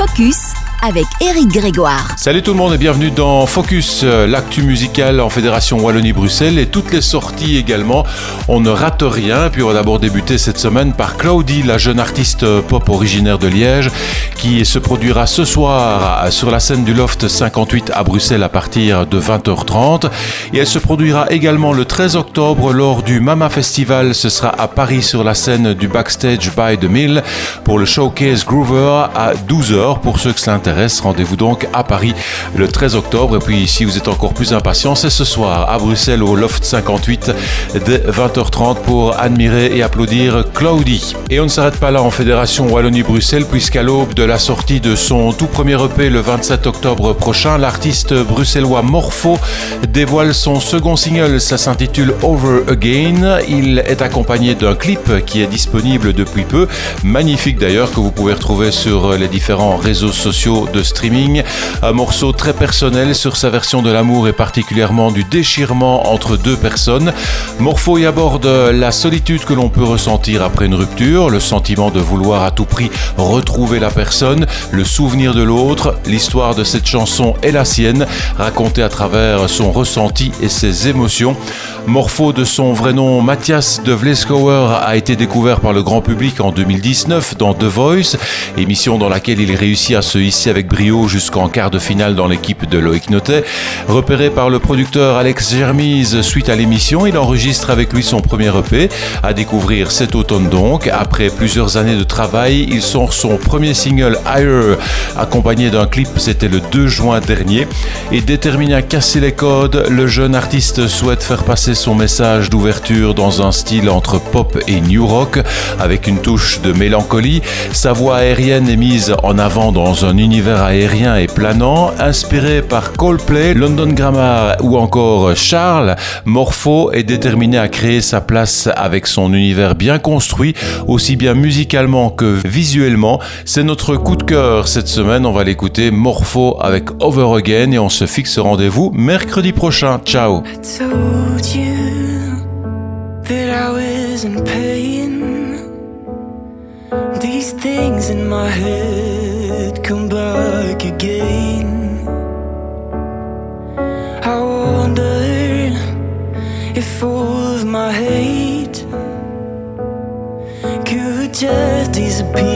Focus avec Eric Grégoire. Salut tout le monde et bienvenue dans Focus, euh, l'actu musical en Fédération Wallonie-Bruxelles et toutes les sorties également. On ne rate rien. Puis on va d'abord débuter cette semaine par Claudie, la jeune artiste pop originaire de Liège, qui se produira ce soir sur la scène du Loft 58 à Bruxelles à partir de 20h30. Et elle se produira également le 13 octobre lors du Mama Festival. Ce sera à Paris sur la scène du Backstage by the Mill pour le showcase Groover à 12h pour ceux que cela intéresse rendez-vous donc à Paris le 13 octobre. Et puis si vous êtes encore plus impatient, c'est ce soir à Bruxelles au Loft 58 dès 20h30 pour admirer et applaudir Claudie. Et on ne s'arrête pas là en Fédération Wallonie-Bruxelles puisqu'à l'aube de la sortie de son tout premier EP le 27 octobre prochain, l'artiste bruxellois Morpho dévoile son second single. Ça s'intitule Over Again. Il est accompagné d'un clip qui est disponible depuis peu. Magnifique d'ailleurs que vous pouvez retrouver sur les différents réseaux sociaux de streaming. Un morceau très personnel sur sa version de l'amour et particulièrement du déchirement entre deux personnes. Morpho y aborde la solitude que l'on peut ressentir après une rupture, le sentiment de vouloir à tout prix retrouver la personne, le souvenir de l'autre. L'histoire de cette chanson est la sienne, racontée à travers son ressenti et ses émotions. Morpho, de son vrai nom Mathias de Vleskauer, a été découvert par le grand public en 2019 dans The Voice, émission dans laquelle il réussit à se hisser avec brio jusqu'en quart de finale dans l'équipe de Loïc Notet. Repéré par le producteur Alex Germise suite à l'émission, il enregistre avec lui son premier EP, à découvrir cet automne donc. Après plusieurs années de travail, il sort son premier single Higher, accompagné d'un clip, c'était le 2 juin dernier. Et déterminé à casser les codes, le jeune artiste souhaite faire passer son message d'ouverture dans un style entre pop et new rock, avec une touche de mélancolie. Sa voix aérienne est mise en avant dans un aérien et planant, inspiré par Coldplay, London Grammar ou encore Charles, Morpho est déterminé à créer sa place avec son univers bien construit, aussi bien musicalement que visuellement. C'est notre coup de cœur cette semaine, on va l'écouter Morpho avec Over Again et on se fixe rendez-vous mercredi prochain. Ciao. Come back again. I wonder if all of my hate could just disappear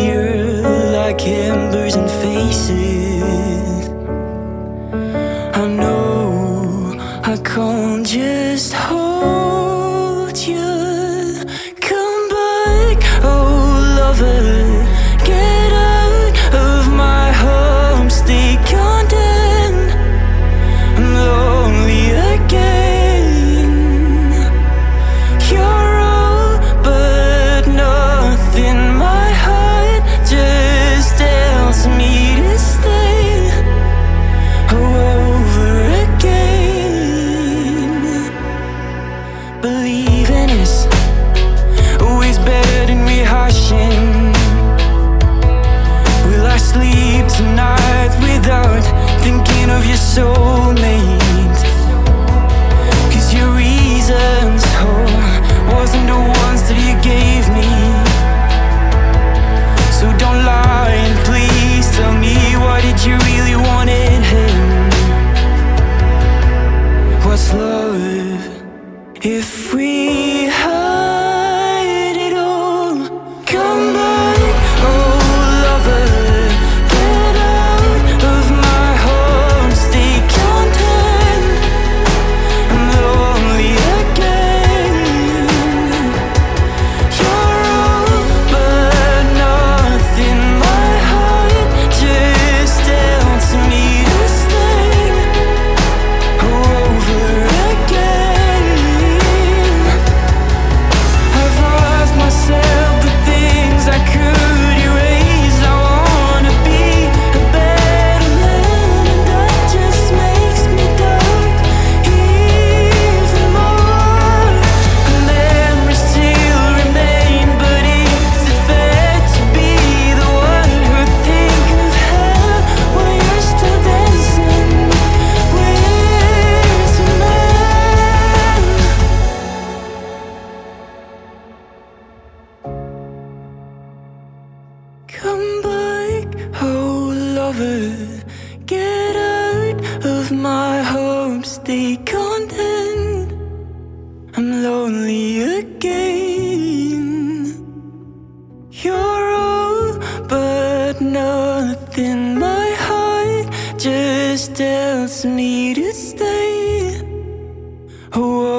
covered. Get out of my home, stay content. I'm lonely again. You're all, but nothing. My heart just tells me to stay. Oh,